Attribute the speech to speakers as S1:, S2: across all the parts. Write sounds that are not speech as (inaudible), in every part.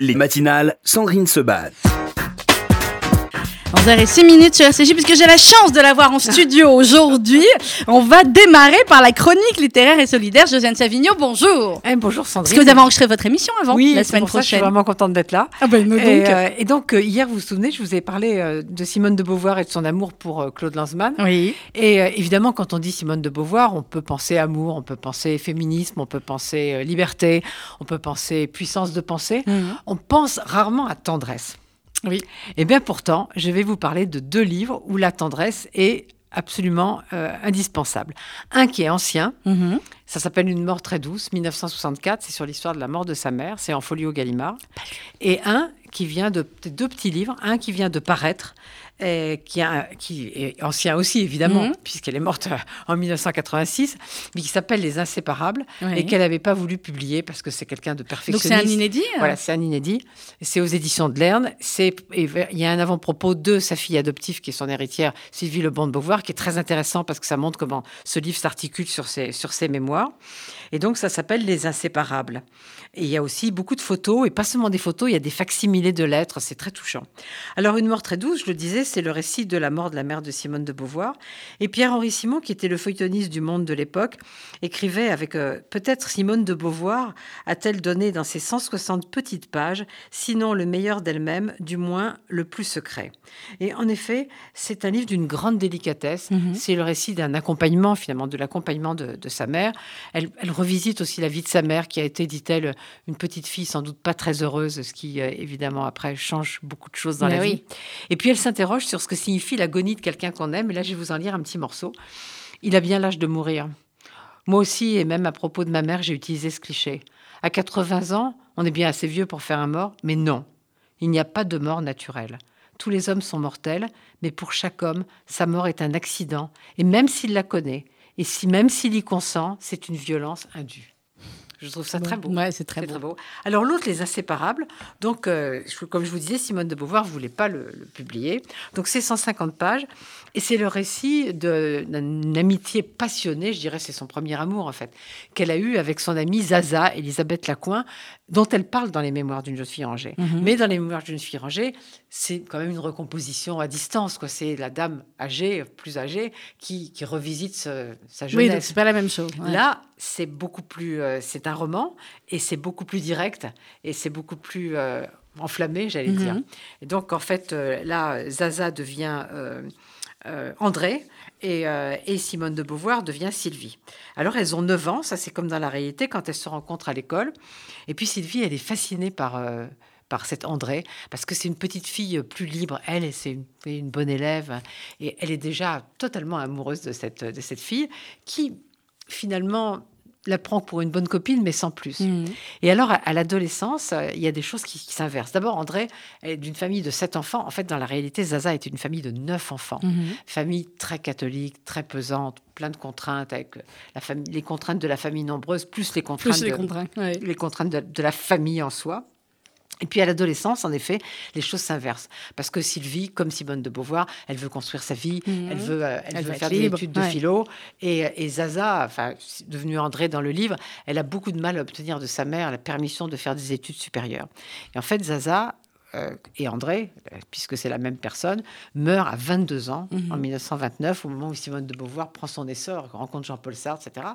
S1: Les matinales, Sandrine se bat.
S2: 11h06 minutes sur RCJ, puisque j'ai la chance de l'avoir en studio aujourd'hui. On va démarrer par la chronique littéraire et solidaire. Josiane Savigno, bonjour.
S3: Eh, bonjour Sandrine.
S2: Parce que vous avez enregistré votre émission avant,
S3: oui,
S2: la semaine
S3: pour ça,
S2: prochaine.
S3: je suis vraiment contente d'être là.
S2: Ah ben, nous
S3: Et,
S2: donc.
S3: euh, et donc, euh, hier, vous vous souvenez, je vous ai parlé euh, de Simone de Beauvoir et de son amour pour euh, Claude Lanzmann.
S2: Oui.
S3: Et évidemment, quand on dit Simone de Beauvoir, on peut penser amour, on peut penser féminisme, on peut penser liberté, on peut penser puissance de pensée.
S2: Mhm.
S3: On pense rarement à tendresse.
S2: Oui.
S3: Et bien pourtant, je vais vous parler de deux livres où la tendresse est absolument euh, indispensable. Un qui est ancien,
S2: Mhm.
S3: ça s'appelle Une mort très douce, 1964, c'est sur l'histoire de la mort de sa mère, c'est en folio Gallimard. Et un qui vient de deux petits livres, un qui vient de paraître, qui, a- qui est ancien aussi évidemment,
S2: Mhm.
S3: puisqu'elle est morte euh, en 1986, mais qui s'appelle Les Inséparables,
S2: Oui.
S3: et qu'elle n'avait pas voulu publier parce que c'est quelqu'un de
S2: Donc
S3: perfectionniste.
S2: c'est un inédit hein
S3: Voilà, c'est un inédit. C'est aux éditions de Lerne. Il y a un avant-propos de sa fille adoptive qui est son héritière, Sylvie Lebon de Beauvoir, qui est très intéressant parce que ça montre comment ce livre s'articule sur ses sur ses mémoires. Et donc ça s'appelle Les Inséparables. Et il y a aussi beaucoup de photos et pas seulement des photos, il y a des facsimilés de lettres. C'est très touchant. Alors une mort très douce, je le disais, c'est le récit de la mort de la mère de Simone de Beauvoir. Et Pierre-Henri Simon, qui était le feuilletoniste du Monde de l'époque, écrivait avec euh, peut-être Simone de Beauvoir a-t-elle donné dans ses 160 petites pages, sinon le meilleur d'elle-même, du moins le plus secret. Et en effet, c'est un livre d'une grande délicatesse.
S2: Mhm.
S3: C'est le récit d'un accompagnement, finalement, de l'accompagnement de, de sa mère. Elle, elle revisite aussi la vie de sa mère, qui a été, dit-elle, une petite fille sans doute pas très heureuse, ce qui, euh, évidemment, après, change beaucoup de choses dans
S2: Mais
S3: la
S2: oui.
S3: vie. Et puis, elle s'interroge sur ce que signifie l'agonie de quelqu'un qu'on aime. Et là, je vais vous en lire un petit morceau. Il a bien l'âge de mourir. Moi aussi, et même à propos de ma mère, j'ai utilisé ce cliché. À 80 ans, on est bien assez vieux pour faire un mort, mais non, il n'y a pas de mort naturelle. Tous les hommes sont mortels, mais pour chaque homme, sa mort est un accident, et même s'il la connaît, et si même s'il y consent, c'est une violence indue. Je trouve ça très beau.
S2: Ouais, c'est très beau.
S3: très beau. Alors l'autre, les inséparables. Donc, euh, je- comme je vous disais, Simone de Beauvoir voulait pas le, le publier. Donc c'est 150 pages et c'est le récit d'une amitié passionnée, je dirais, c'est son premier amour en fait, qu'elle a eu avec son amie Zaza, Elisabeth Lacoin, dont elle parle dans les Mémoires d'une jeune fille rangée.
S2: Mhm.
S3: Mais dans les Mémoires d'une fille rangée, c'est quand même une recomposition à distance. quoi. C'est la dame âgée, plus âgée, qui, qui revisite ce- sa
S2: Oui,
S3: jeunesse.
S2: donc c'est pas la même chose. ouais.
S3: Là, c'est beaucoup plus. euh, c'est un roman et c'est beaucoup plus direct et c'est beaucoup plus euh, enflammé, j'allais
S2: Mhm.
S3: dire. Et donc, en fait, euh, là, Zaza devient André et, euh, et Simone de Beauvoir devient Sylvie. Alors, elles ont 9 ans, ça c'est comme dans la réalité quand elles se rencontrent à l'école. Et puis, Sylvie, elle est fascinée par. euh, par cette André, parce que c'est une petite fille plus libre. Elle, c'est une, une bonne élève, et elle est déjà totalement amoureuse de cette, de cette fille, qui finalement la prend pour une bonne copine, mais sans plus.
S2: Mhm.
S3: Et alors, à, à l'adolescence, euh, il y a des choses qui, qui s'inversent. D'abord, André est d'une famille de sept enfants. En fait, dans la réalité, Zaza est une famille de neuf enfants.
S2: Mhm.
S3: Famille très catholique, très pesante, plein de contraintes, avec euh, la famille, les contraintes de la famille nombreuse, plus les contraintes,
S2: Plus les
S3: de,
S2: contraintes. ouais.
S3: les contraintes de, de la famille en soi. Et puis à l'adolescence, en effet, les choses s'inversent. Parce que Sylvie, comme Simone de Beauvoir, elle veut construire sa vie,
S2: Mhm.
S3: elle veut, euh, elle
S2: Elle
S3: veut
S2: veut
S3: faire des études de
S2: ouais.
S3: philo. Et, et Zaza, enfin, devenue André dans le livre, elle a beaucoup de mal à obtenir de sa mère la permission de faire des études supérieures. Et en fait, Zaza et André, euh, puisque c'est la même personne, meurt à 22 ans,
S2: Mhm.
S3: en 1929, au moment où Simone de Beauvoir prend son essor, rencontre Jean-Paul Sartre, etc.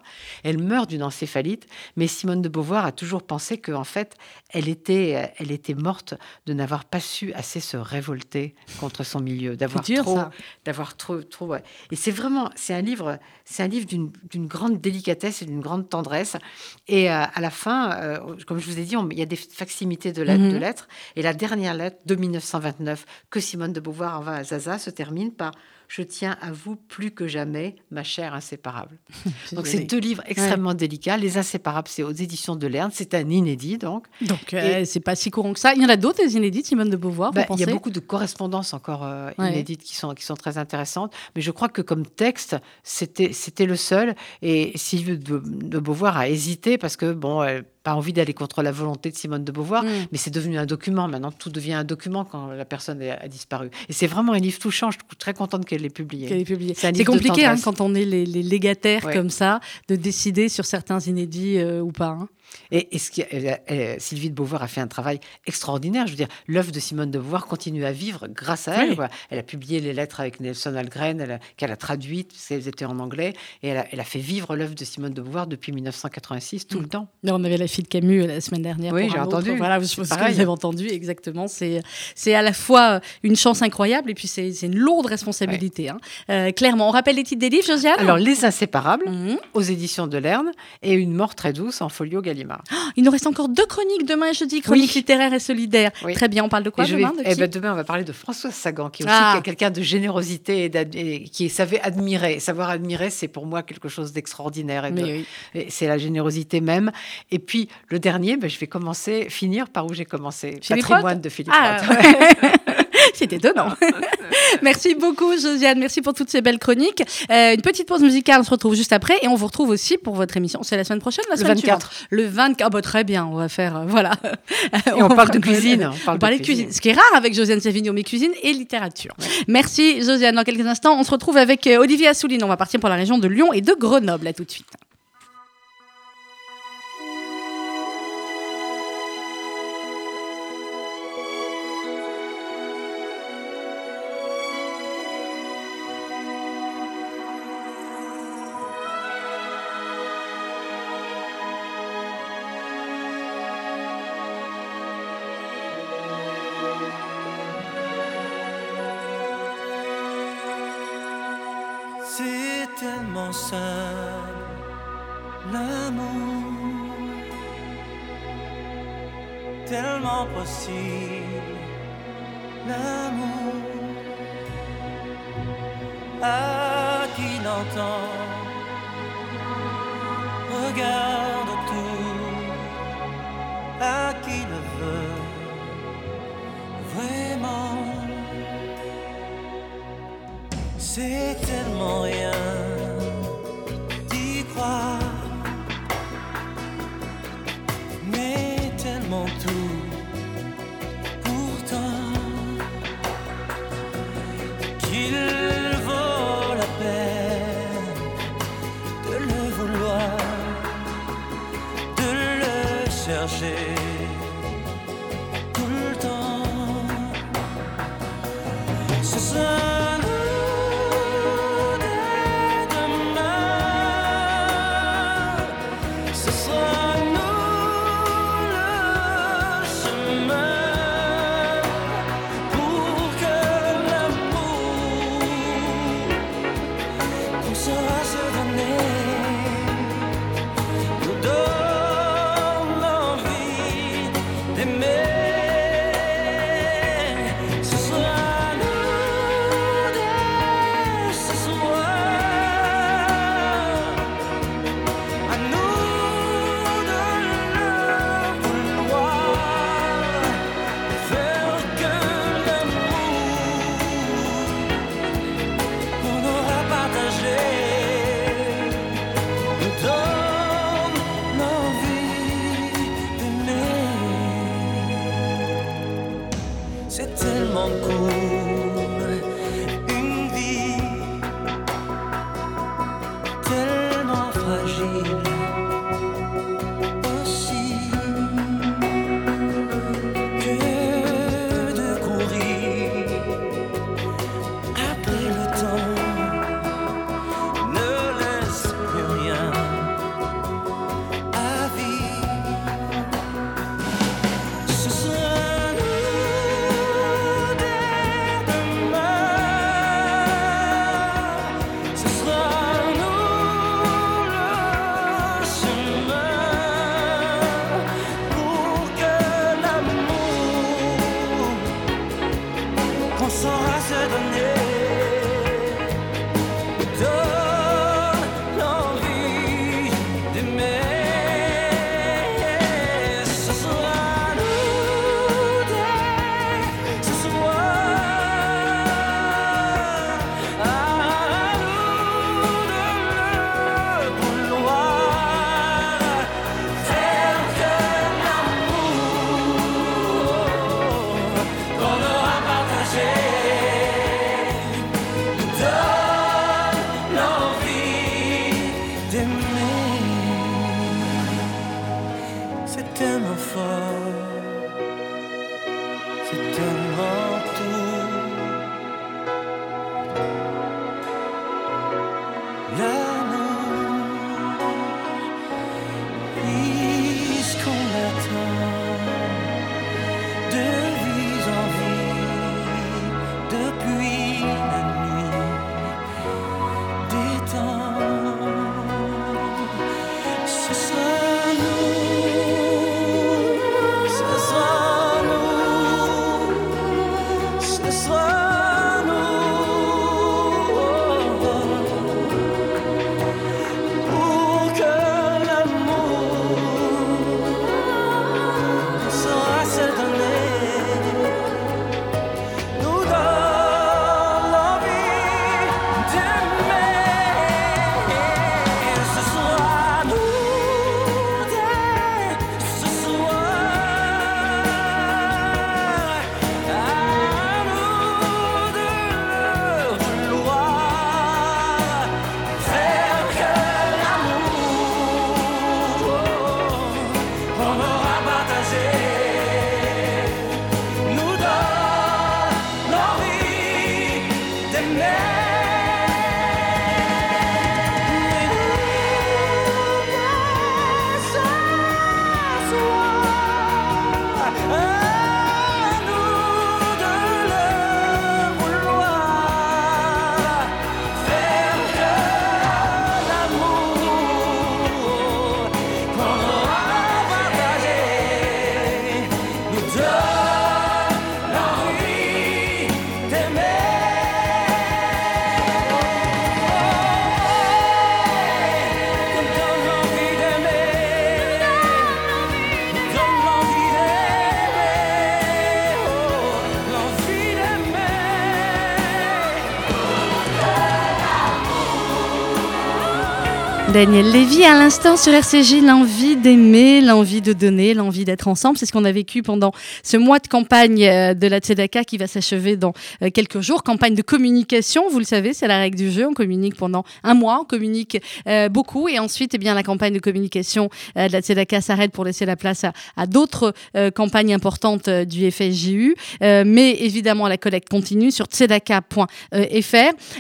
S3: Elle meurt d'une encéphalite, mais Simone de Beauvoir a toujours pensé qu'en fait, elle était, euh, elle était morte de n'avoir pas su assez se révolter contre son milieu, d'avoir trop, d'avoir trop, trop. ouais. Et c'est vraiment, c'est un livre, c'est un livre d'une grande délicatesse et d'une grande tendresse. Et euh, à la fin, euh, comme je vous ai dit, on- il y a des facsimités de
S2: Mhm.
S3: de lettres. Et la dernière lettre de 1929 que Simone de Beauvoir envoie à Zaza se termine par Je tiens à vous plus que jamais, ma chère inséparable. (laughs) Donc, c'est deux livres extrêmement délicats. Les Inséparables, c'est aux éditions de Lerne. C'est un inédit, donc.
S2: Donc, euh, c'est pas si courant que ça. Il y en a d'autres, des inédites, Simone de Beauvoir,
S3: Bah, il y a beaucoup de correspondances encore euh,
S2: Ouais.
S3: inédites qui sont, qui sont très intéressantes. Mais je crois que comme texte, c'était c'était le seul. Et Sylvie de, de Beauvoir a hésité parce que, bon, elle pas envie d'aller contre la volonté de Simone de Beauvoir,
S2: Mm.
S3: mais c'est devenu un document. Maintenant, tout devient un document quand la personne a, a disparu. Et c'est vraiment un livre touchant. Je suis très contente qu'elle est publiée. C'est
S2: compliqué hein, quand on est les, les légataires
S3: Ouais.
S2: comme ça de décider sur certains inédits euh, ou pas. hein.
S3: Et, ce qui, Sylvie de Beauvoir a fait un travail extraordinaire. Je veux dire, l'œuvre de Simone de Beauvoir continue à vivre grâce à elle.
S2: Oui.
S3: quoi. Elle a publié les lettres avec Nelson Algren, qu'elle a traduites, parce qu'elles étaient en anglais. Et elle a, elle a fait vivre l'œuvre de Simone de Beauvoir depuis 1986, tout
S2: Mm.
S3: le temps.
S2: Là, on avait la de Camus euh, la semaine dernière.
S3: Oui, j'ai entendu.
S2: Voilà, je pense que vous avez entendu exactement. C'est à la fois une chance incroyable et puis c'est une lourde responsabilité. hein. Euh, clairement, on rappelle les titres des livres, Josiane
S3: Alors, Les Inséparables,
S2: Mhm.
S3: aux éditions de Lerne, et Une mort très douce en folio Gallimard. (gasps)
S2: Il nous reste encore deux chroniques demain et jeudi, chroniques
S3: Oui.
S2: littéraires et solidaires.
S3: Oui.
S2: Très bien, on parle de quoi
S3: Et
S2: demain
S3: vais-
S2: de
S3: eh ben, demain, on va parler de Françoise Sagan, qui est aussi
S2: Ah.
S3: quelqu'un de générosité et, et qui savait admirer. Savoir admirer, c'est pour moi quelque chose d'extraordinaire. et de-
S2: Mais oui.
S3: et C'est la générosité même. Et puis, le dernier, ben, je vais commencer, finir par où j'ai commencé.
S2: Philippe
S3: Patrimoine
S2: Roth
S3: de Philippe
S2: Ah, (laughs) ouais. C'est étonnant. (laughs) merci beaucoup, Josiane. Merci pour toutes ces belles chroniques. Euh, une petite pause musicale, on se retrouve juste après. Et on vous retrouve aussi pour votre émission. C'est la semaine prochaine, la
S3: Le
S2: semaine
S3: 24.
S2: suivante? Le 24. Ah bah, très bien, on va faire. euh, voilà.
S3: Et (laughs) on parle de cuisine.
S2: On parlait de cuisine. Ce qui est rare avec Josiane Savigno, mais cuisine et littérature. Merci, Josiane. Dans quelques instants, on se retrouve avec euh, Olivier Assouline. On va partir pour la région de Lyon et de Grenoble. À tout de suite.
S4: C'est tellement simple, l'amour, tellement possible, l'amour. À qui l'entend, regarde tout, à qui le veut, vraiment. Rien. D'y croire, mais tellement tout. Pourtant, qu'il vaut la peine de le vouloir, de le chercher
S2: Daniel Lévy, à l'instant sur RCJ, l'envie d'aimer, l'envie de donner, l'envie d'être ensemble. C'est ce qu'on a vécu pendant ce mois de campagne euh, de la Tzedaka qui va s'achever dans euh, quelques jours. Campagne de communication, vous le savez, c'est la règle du jeu. On communique pendant un mois, on communique euh, beaucoup. Et ensuite, eh bien, la campagne de communication de la Tzedaka s'arrête pour laisser la place à, d'autres campagnes importantes du FSJU. Mais évidemment, la collecte continue sur tzedaka.fr.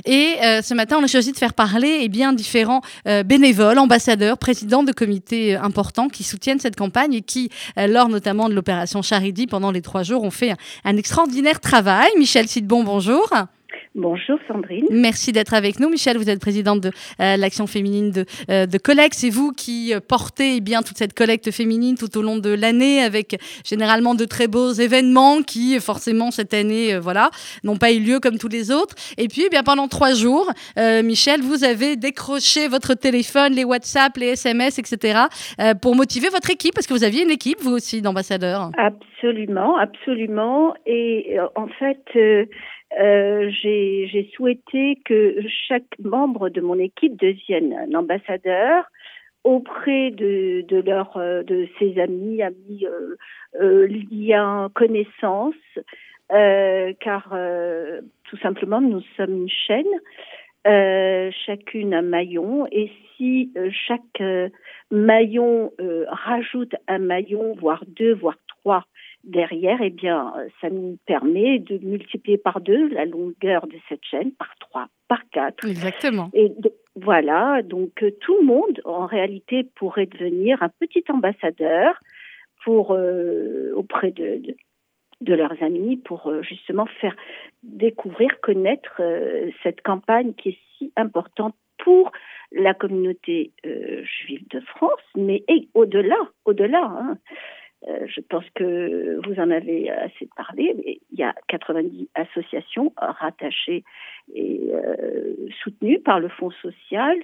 S2: Et ce matin, on a choisi de faire parler eh bien, différents euh, bénévoles, ambassadeurs, présidents de comités euh, importants qui soutiennent cette campagne et qui, euh, lors notamment de l'opération Charity, pendant les trois jours, ont fait un, extraordinaire travail. Michel Sidbon, bonjour.
S5: Bonjour Sandrine.
S2: Merci d'être avec nous. Michel, vous êtes présidente de euh, l'action féminine de, euh, de Collecte. C'est vous qui euh, portez eh bien toute cette collecte féminine tout au long de l'année avec généralement de très beaux événements qui, forcément, cette année, euh, voilà, n'ont pas eu lieu comme tous les autres. Et puis, eh bien, pendant trois jours, euh, Michel, vous avez décroché votre téléphone, les WhatsApp, les SMS, etc., euh, pour motiver votre équipe, parce que vous aviez une équipe, vous aussi, d'ambassadeurs.
S5: Absolument, absolument. Et euh, en fait, euh, j'ai souhaité que chaque membre de mon équipe devienne un ambassadeur auprès de, de leur euh, de ses amis, amis euh, euh, liens, connaissances, euh, car tout simplement nous sommes une chaîne, chacune un maillon, et si chaque maillon rajoute un maillon, voire deux, voire trois derrière, eh bien, euh, ça nous permet de multiplier par deux la longueur de cette chaîne, par trois, par quatre.
S2: Exactement.
S5: Et de- voilà, donc euh, tout le monde, en réalité, pourrait devenir un petit ambassadeur pour euh, auprès de, de, de leurs amis, pour euh, justement faire découvrir, connaître euh, cette campagne qui est si importante pour la communauté juive de France, mais au-delà, au-delà. hein. Euh, je pense que vous en avez assez parlé, mais il y a 90 associations rattachées et euh, soutenues par le Fonds social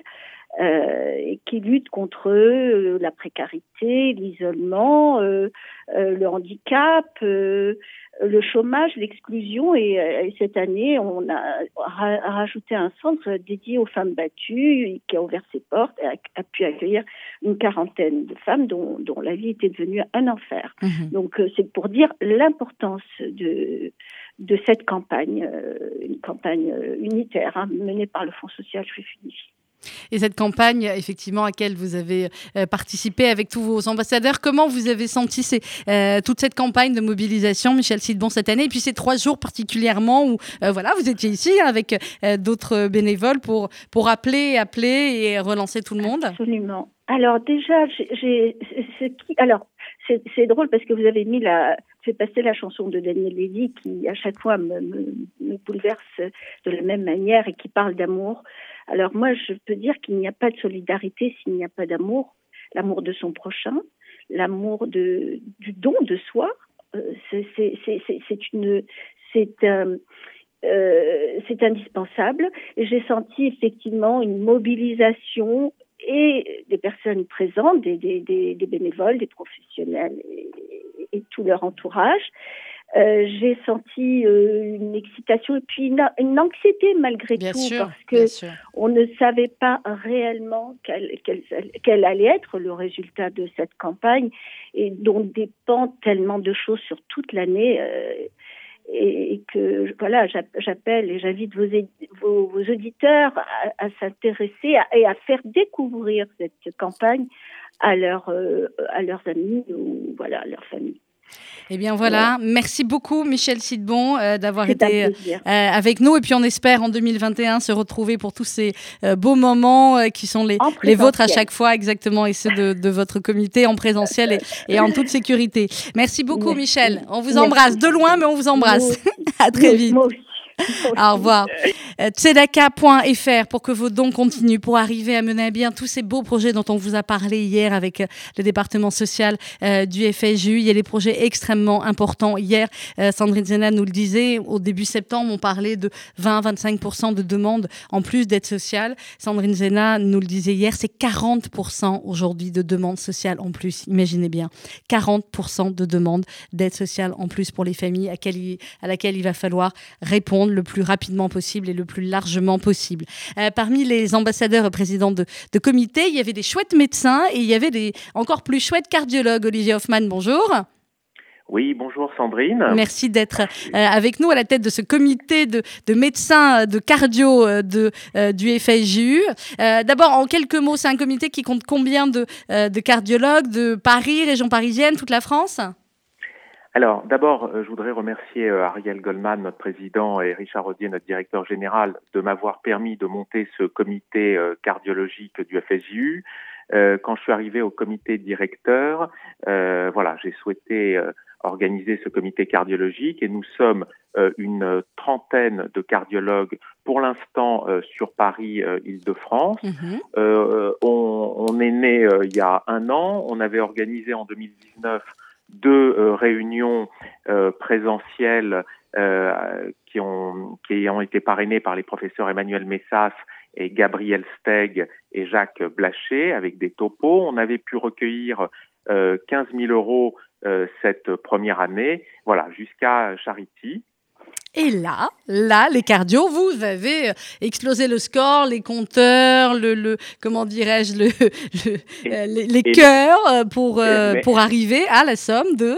S5: euh, qui luttent contre euh, la précarité, l'isolement, euh, euh, le handicap, euh, le chômage, l'exclusion. Et, euh, et cette année, on a ra- rajouté un centre dédié aux femmes battues qui a ouvert ses portes et a, a pu accueillir une quarantaine de femmes dont, dont la vie était devenue un enfer.
S2: Mhm.
S5: Donc euh, c'est pour dire l'importance de de cette campagne, euh, une campagne unitaire hein, menée par le Fonds social juif unifié.
S2: Et cette campagne, effectivement, à laquelle vous avez euh, participé avec tous vos ambassadeurs, comment vous avez senti euh, toute cette campagne de mobilisation, Michel Sidbon, cette année? Et puis ces trois jours particulièrement où euh, voilà, vous étiez ici avec d'autres bénévoles pour, pour appeler, appeler et relancer tout le monde?
S5: Absolument. Alors déjà, c'est drôle parce que vous avez mis la fait passer la chanson de Daniel Levy qui à chaque fois me bouleverse de la même manière et qui parle d'amour. Alors moi, je peux dire qu'il n'y a pas de solidarité s'il n'y a pas d'amour, l'amour de son prochain, l'amour du don de soi. C'est indispensable. J'ai senti effectivement une mobilisation et des personnes présentes, des, bénévoles, des professionnels et tout leur entourage. Euh, j'ai senti euh, une excitation et puis une, une anxiété malgré
S2: Bien
S5: tout
S2: sûr,
S5: parce que on ne savait pas réellement quel, quel, quel allait être le résultat de cette campagne et dont dépend tellement de choses sur toute l'année. euh, et, et que voilà, j'app- j'appelle et j'invite vos, é- vos, vos auditeurs à, à s'intéresser et à faire découvrir cette campagne à, leurs à leurs amis ou voilà, à leur famille.
S2: Eh bien voilà, merci beaucoup Michel Sidbon euh, d'avoir été
S5: plaisir.
S2: euh, avec nous et puis on espère en 2021 se retrouver pour tous ces euh, beaux moments euh, qui sont les, vôtres à chaque fois exactement et ceux de, de votre comité en présentiel et, et en toute sécurité. Merci beaucoup
S5: Merci.
S2: Michel, on vous
S5: Merci.
S2: embrasse de loin mais on vous embrasse. (laughs) À très vite.
S5: moi aussi.
S2: Au revoir. Euh, Tzedaka.fr pour que vos dons continuent, pour arriver à mener à bien tous ces beaux projets dont on vous a parlé hier avec euh, le département social euh, du FSU. Il y a des projets extrêmement importants. Hier, Sandrine Zena nous le disait, au début septembre, on parlait de 20-25% de demandes en plus d'aide sociale. Sandrine Zena nous le disait hier, c'est 40% aujourd'hui de demandes sociales en plus. Imaginez bien, 40% de demandes d'aide sociale en plus pour les familles à laquelle il va falloir répondre le plus rapidement possible et le plus largement possible. Euh, parmi les ambassadeurs et présidents de, de comités, il y avait des chouettes médecins et il y avait des encore plus chouettes cardiologues. Olivier Hoffman, bonjour.
S6: Oui, bonjour Sandrine.
S2: Merci d'être euh, avec nous à la tête de ce comité de, de médecins euh, de cardio de, euh, du FSJU. Euh, D'abord, en quelques mots, c'est un comité qui compte combien de, euh, de cardiologues de Paris, région parisienne, toute la France?
S6: Alors, d'abord, euh, je voudrais remercier euh, Ariel Goldman, notre président, et Richard Rodier, notre directeur général, de m'avoir permis de monter ce comité euh, cardiologique du FSJU. Quand je suis arrivé au comité directeur, euh, voilà, j'ai souhaité organiser ce comité cardiologique et nous sommes euh, une trentaine de cardiologues pour l'instant euh, sur Paris, euh, Île-de-France.
S2: Mhm.
S6: On, on est né il y a un an. On avait organisé en 2019 deux euh, réunions euh, présentielles euh, qui, ont, été parrainées par les professeurs Emmanuel Messas et Gabriel Steg et Jacques Blaché avec des topos. On avait pu recueillir euh, 15 000 euros cette première année, voilà, jusqu'à Charity.
S2: Et là, là, les cardio, vous avez euh, explosé le score, les compteurs, le, le comment dirais-je, le, (laughs) le-
S6: Et-
S2: euh, les, cœurs euh, pour, euh,
S6: mais-
S2: pour arriver à la somme de.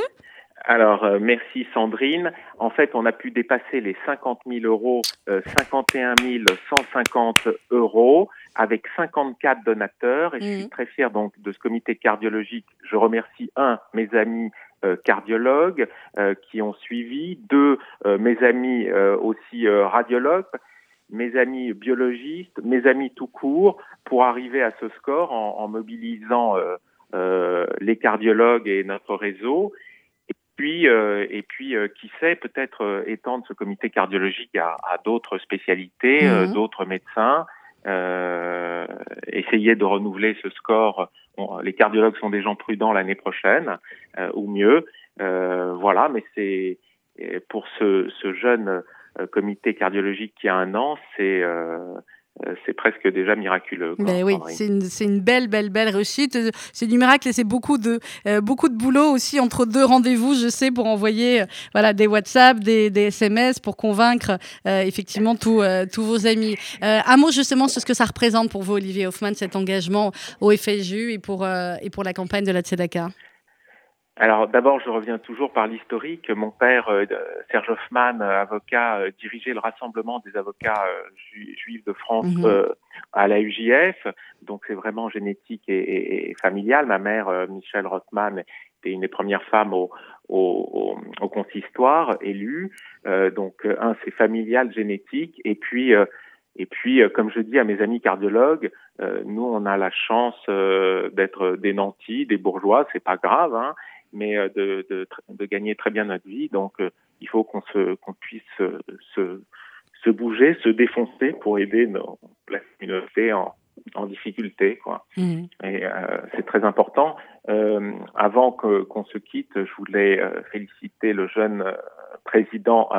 S6: Alors, euh, merci Sandrine. En fait, on a pu dépasser les 50 000 euros, euh, 51 150 euros, avec 54 donateurs. Et je suis très fier donc de ce comité cardiologique. Je remercie un mes amis euh, cardiologues euh, qui ont suivi, deux euh, mes amis euh, aussi euh, radiologues, mes amis biologistes, mes amis tout court, pour arriver à ce score en, en mobilisant euh, euh, les cardiologues et notre réseau. Et puis, euh, et puis, euh, qui sait, peut-être euh, étendre ce comité cardiologique à, à d'autres spécialités, euh,
S2: Mhm.
S6: d'autres médecins. Euh, essayer de renouveler ce score. Bon, les cardiologues sont des gens prudents l'année prochaine, euh, ou mieux. Euh, voilà, mais c'est pour ce, ce jeune euh, comité cardiologique qui a un an, c'est euh, c'est presque déjà miraculeux. quoi,
S2: Ben oui, c'est une, c'est une belle, belle, belle réussite. Euh, C'est du miracle et c'est beaucoup de, euh, beaucoup de boulot aussi entre deux rendez-vous, je sais, pour envoyer euh, voilà, des WhatsApp, des, des SMS pour convaincre euh, effectivement tous euh, tous vos amis. Euh, un mot justement sur ce que ça représente pour vous, Olivier Hoffman, cet engagement au FSJU et pour, euh, et pour la campagne de la Tzedaka.
S6: Alors d'abord, je reviens toujours par l'historique. Mon père, euh, Serge Hoffman, euh, avocat, euh, dirigeait le rassemblement des avocats ju- juifs de France
S2: Mhm.
S6: à la UJF. Donc c'est vraiment génétique et, et- et familial. Ma mère, Michelle Rothman, était une des premières femmes au, au, au- au consistoire élue. Euh, donc un, c'est familial, génétique. Et puis, euh, et puis, comme je dis à mes amis cardiologues, euh, nous, on a la chance euh, d'être des nantis, des bourgeois. C'est pas grave, hein mais euh, de, de, tr- de gagner très bien notre vie. Donc, euh, il faut qu'on se, qu'on puisse euh, se, se bouger, se défoncer pour aider nos, la communauté en, en difficulté, quoi.
S2: Mhm.
S6: Et euh, c'est très important. Euh, avant qu'on se quitte, je voulais euh, féliciter le jeune président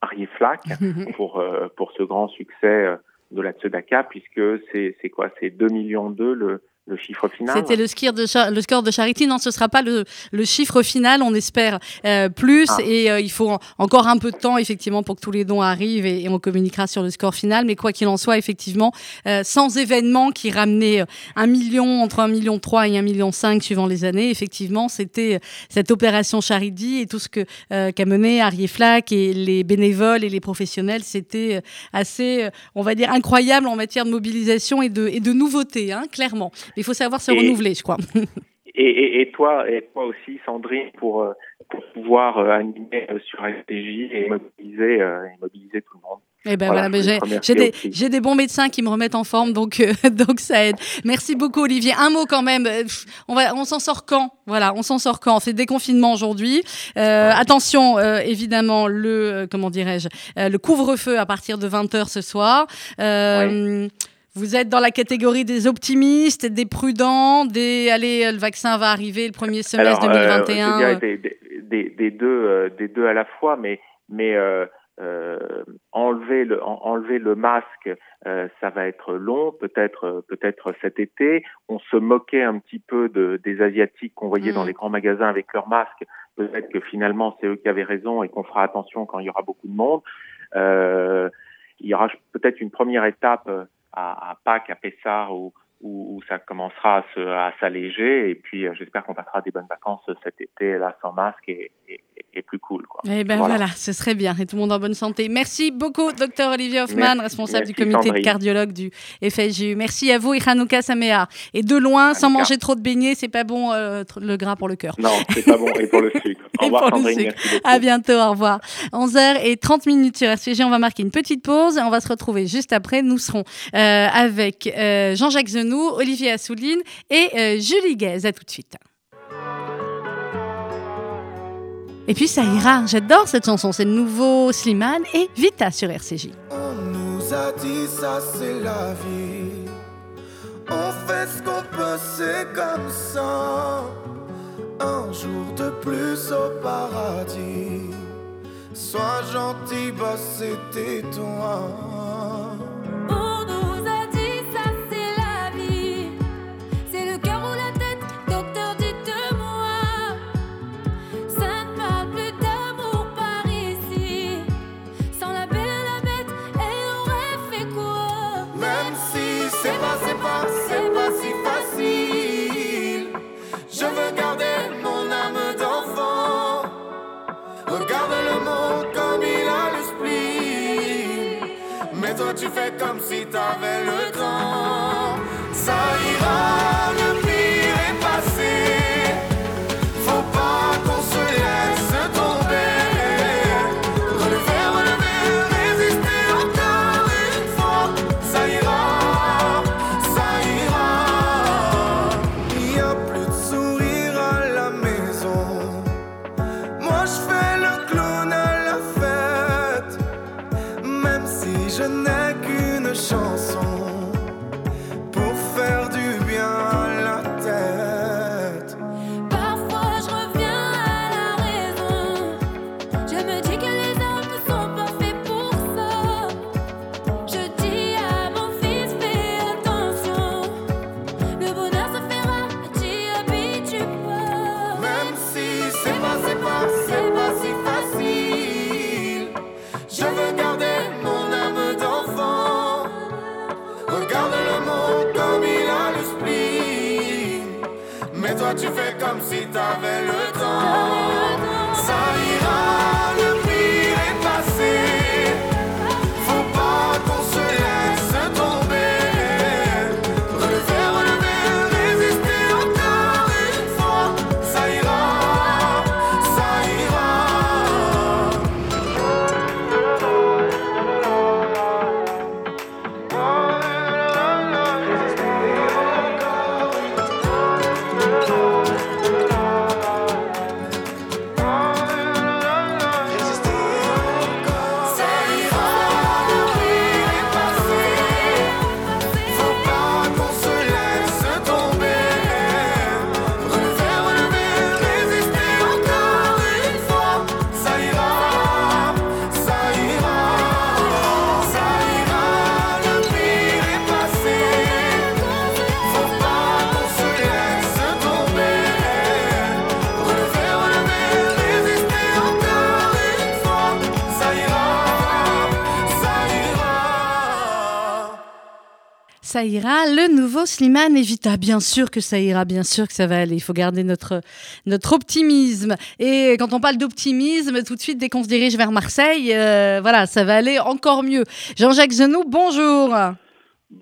S6: Arié Flack pour euh, pour ce grand succès de la Tzedaka, puisque c'est quoi? C'est 2 millions 2 le le chiffre final.
S2: C'était le, de score de Charity. Non, ce sera pas le, le chiffre final. On espère euh, plus.
S6: Ah.
S2: Et euh, il faut en- encore un peu de temps, effectivement, pour que tous les dons arrivent et, et on communiquera sur le score final. Mais quoi qu'il en soit, effectivement, euh, sans événement qui ramenait un million, entre un million trois et un million cinq suivant les années, effectivement, c'était cette opération Charity et tout ce que qu'a mené Arié Flack et les bénévoles et les professionnels. C'était assez, on va dire, incroyable en matière de mobilisation et de, et de nouveautés, hein, clairement. Il faut savoir se
S6: Et-
S2: renouveler, je crois. (laughs)
S6: Et, et, et toi, et toi aussi, Sandrine, pour, euh, pour pouvoir euh, animer euh, sur STJ et mobiliser, et mobiliser tout le monde.
S2: Eh ben
S6: Voilà,
S2: j'ai des, j'ai des bons médecins qui me remettent en forme, donc, euh, (laughs) donc ça aide. Merci beaucoup, Olivier. Un mot quand même. On, va, on s'en sort quand? Voilà, on s'en sort quand? C'est déconfinement aujourd'hui. Euh, attention, euh, évidemment, le comment dirais-je, le couvre-feu à partir de 20h ce soir. Vous êtes dans la catégorie des optimistes, des prudents, des allez, le vaccin va arriver le premier semestre
S6: Alors, euh,
S2: 2021.
S6: je dirais des, des, des, des deux, euh, des deux à la fois, mais, mais euh, euh, enlever, le, en- enlever le masque, euh, ça va être long, peut-être euh, peut-être cet été. On se moquait un petit peu de, des Asiatiques qu'on voyait dans les grands magasins avec leurs masques. Peut-être que finalement, c'est eux qui avaient raison et qu'on fera attention quand il y aura beaucoup de monde. Euh, il y aura peut-être une première étape euh, à, à Pâques, à Pessard, où, où, où ça commencera à, se, à s'alléger. Et puis, euh, j'espère qu'on passera des bonnes vacances cet été, là, sans masque et, et, et plus cool. Quoi.
S2: Eh ben
S6: Voilà.
S2: voilà. ce serait bien. Et tout le monde en bonne santé. Merci beaucoup, docteur Olivier Hoffman,
S6: Merci,
S2: responsable du comité de cardiologue du FSJU. Merci à vous et Hanouka Saméa. Et de loin, sans manger trop de beignets, c'est pas bon euh, le gras pour le cœur.
S6: Non, c'est pas bon. Et pour le (laughs) sucre. Au
S2: Et
S6: revoir, Sandrine. Merci.
S2: À bientôt, au revoir. 11h30 minutes sur RCG, on va marquer une petite pause. On va se retrouver juste après. Nous serons euh, avec euh, Jean-Jacques Zenou, Olivier Assouline et euh, Julie Guez. À tout de suite. Et puis ça ira, j'adore cette chanson, c'est le nouveau Slimane et Vita sur RCJ.
S7: On nous a dit ça c'est la vie. On fait ce qu'on peut, c'est comme ça. Un jour de plus au paradis. Sois gentil, bah c'était toi. Comme si t'avais le temps. Si t'avais le.
S2: Ça ira, le nouveau Slimane Evita. Bien sûr que ça ira, bien sûr que ça va aller. Il faut garder notre, notre optimisme. Et quand on parle d'optimisme, tout de suite, dès qu'on se dirige vers Marseille, euh, voilà, ça va aller encore mieux. Jean-Jacques Genoux, bonjour.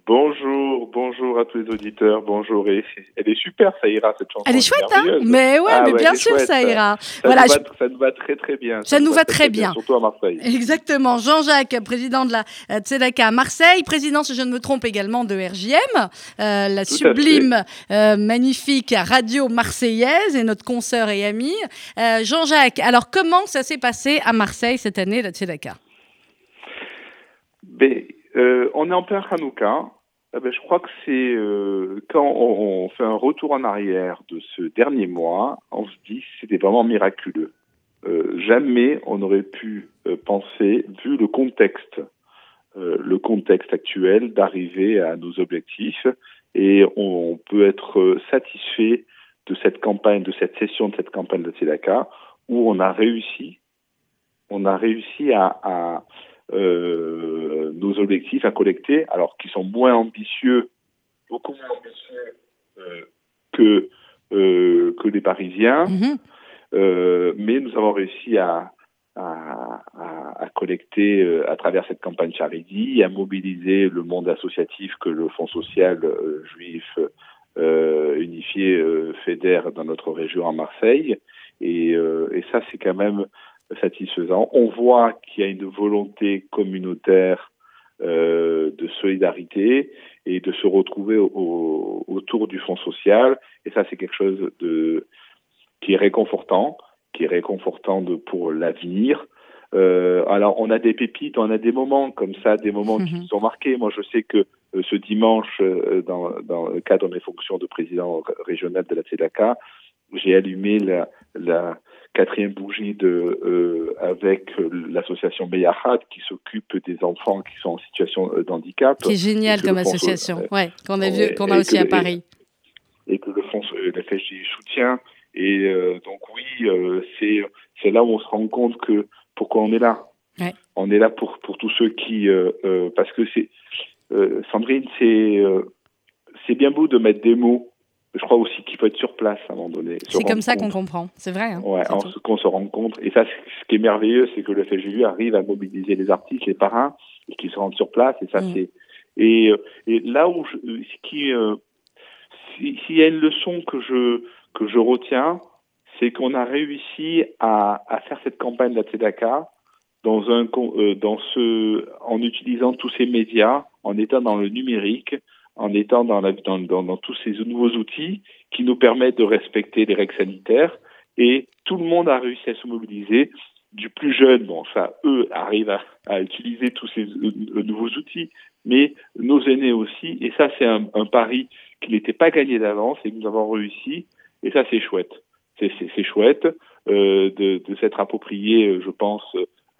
S8: Bonjour, bonjour à tous les auditeurs, bonjour. Et elle est super, ça ira cette chanson.
S2: Elle est chouette, hein
S8: merveilleuse.
S2: Mais ouais,
S8: Ah
S2: mais bien sûr,
S8: chouette.
S2: ça ira.
S8: Ça,
S2: Voilà,
S8: nous
S2: je-
S8: va, ça nous va très très bien.
S2: Ça nous va
S8: va
S2: très bien.
S8: Surtout à Marseille.
S2: Exactement. Jean-Jacques, président de la euh, Tzedaka à Marseille, président, si je ne me trompe, également de RJM, euh, la
S8: Tout
S2: sublime, euh, magnifique radio marseillaise et notre consoeur et ami. Euh, Jean-Jacques, alors comment ça s'est passé à Marseille cette année, la Tzedaka
S8: euh, on est en plein Hanouka. Eh ben, je crois que c'est euh, quand on, fait un retour en arrière de ce dernier mois, on se dit que c'était vraiment miraculeux. Euh, jamais on aurait pu euh, penser, vu le contexte, euh, le contexte actuel, d'arriver à nos objectifs. Et on, on peut être euh, satisfait de cette campagne, de cette session de cette campagne de Tzedaka, où on a réussi, on a réussi à, à euh, nos objectifs à collecter, alors qui sont moins ambitieux, beaucoup moins ambitieux euh, que euh, que les Parisiens,
S2: Mhm.
S8: mais nous avons réussi à à, à- à collecter à travers cette campagne Charity, à mobiliser le monde associatif que le Fonds social juif unifié fédère dans notre région à Marseille. Et, et ça, c'est quand même satisfaisant. On voit qu'il y a une volonté communautaire euh, de solidarité et de se retrouver au- au- autour du fonds social. Et ça, c'est quelque chose de qui est réconfortant, qui est réconfortant de, pour l'avenir. Euh, alors, on a des pépites, on a des moments comme ça, des moments qui
S2: Mhm.
S8: nous ont marqués. Moi, je sais que euh, ce dimanche, dans, dans le cadre de mes fonctions de président régional de la TEDACA, j'ai allumé la, la quatrième bougie de, euh, avec euh, l'association Beyahad qui s'occupe des enfants qui sont en situation euh, d'handicap
S2: Qui est génial comme association,
S8: euh,
S2: ouais, qu'on a, vu,
S8: ouais,
S2: qu'on a
S8: et
S2: aussi
S8: que-
S2: à Paris.
S8: et que le fonds, la FSJ soutient. Et euh, donc oui, c'est c'est là où on se rend compte que pourquoi on est là.
S2: Ouais.
S8: On est là pour pour tous ceux qui parce que c'est Sandrine, c'est c'est bien beau de mettre des mots. Je crois aussi qu'il faut être sur place à un moment donné.
S2: C'est comme ça qu'on
S8: compte.
S2: comprend, c'est vrai. hein,
S8: Ouais, qu'on se rencontre. Et ça, ce qui est merveilleux, c'est que le FSJU arrive à mobiliser les artistes, les parrains, et qu'ils se rendent sur place. Et ça,
S2: Mm.
S8: c'est. Et, euh, et là où je, ce qui, euh, si- s'il y a une leçon que je que je retiens, c'est qu'on a réussi à, à faire cette campagne de la Tzedaka dans un euh, dans ce en utilisant tous ces médias, en étant dans le numérique, en étant dans, la, dans, dans, dans tous ces nouveaux outils qui nous permettent de respecter les règles sanitaires. Et tout le monde a réussi à se mobiliser. Du plus jeune, bon, ça, eux arrivent à, à utiliser tous ces euh, nouveaux outils, mais nos aînés aussi. Et ça, c'est un, un pari qui n'était pas gagné d'avance et nous avons réussi. Et ça, c'est chouette. C'est, chouette euh, de, de s'être approprié, euh, je pense,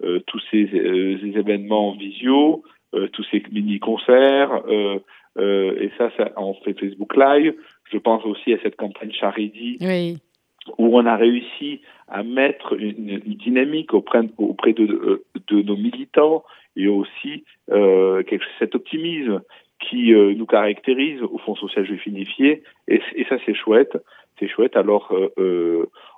S8: euh, tous ces, euh, ces événements en visio, tous ces mini-concerts. Euh, et ça, ça, on fait Facebook Live. Je pense aussi à cette campagne Charity
S2: Oui,
S8: où on a réussi à mettre une, une dynamique auprès, auprès de, euh, de nos militants et aussi euh, quelque- cet optimisme qui euh, nous caractérise au Fonds social juif unifié. Et, et ça, c'est chouette. C'est chouette. Alors,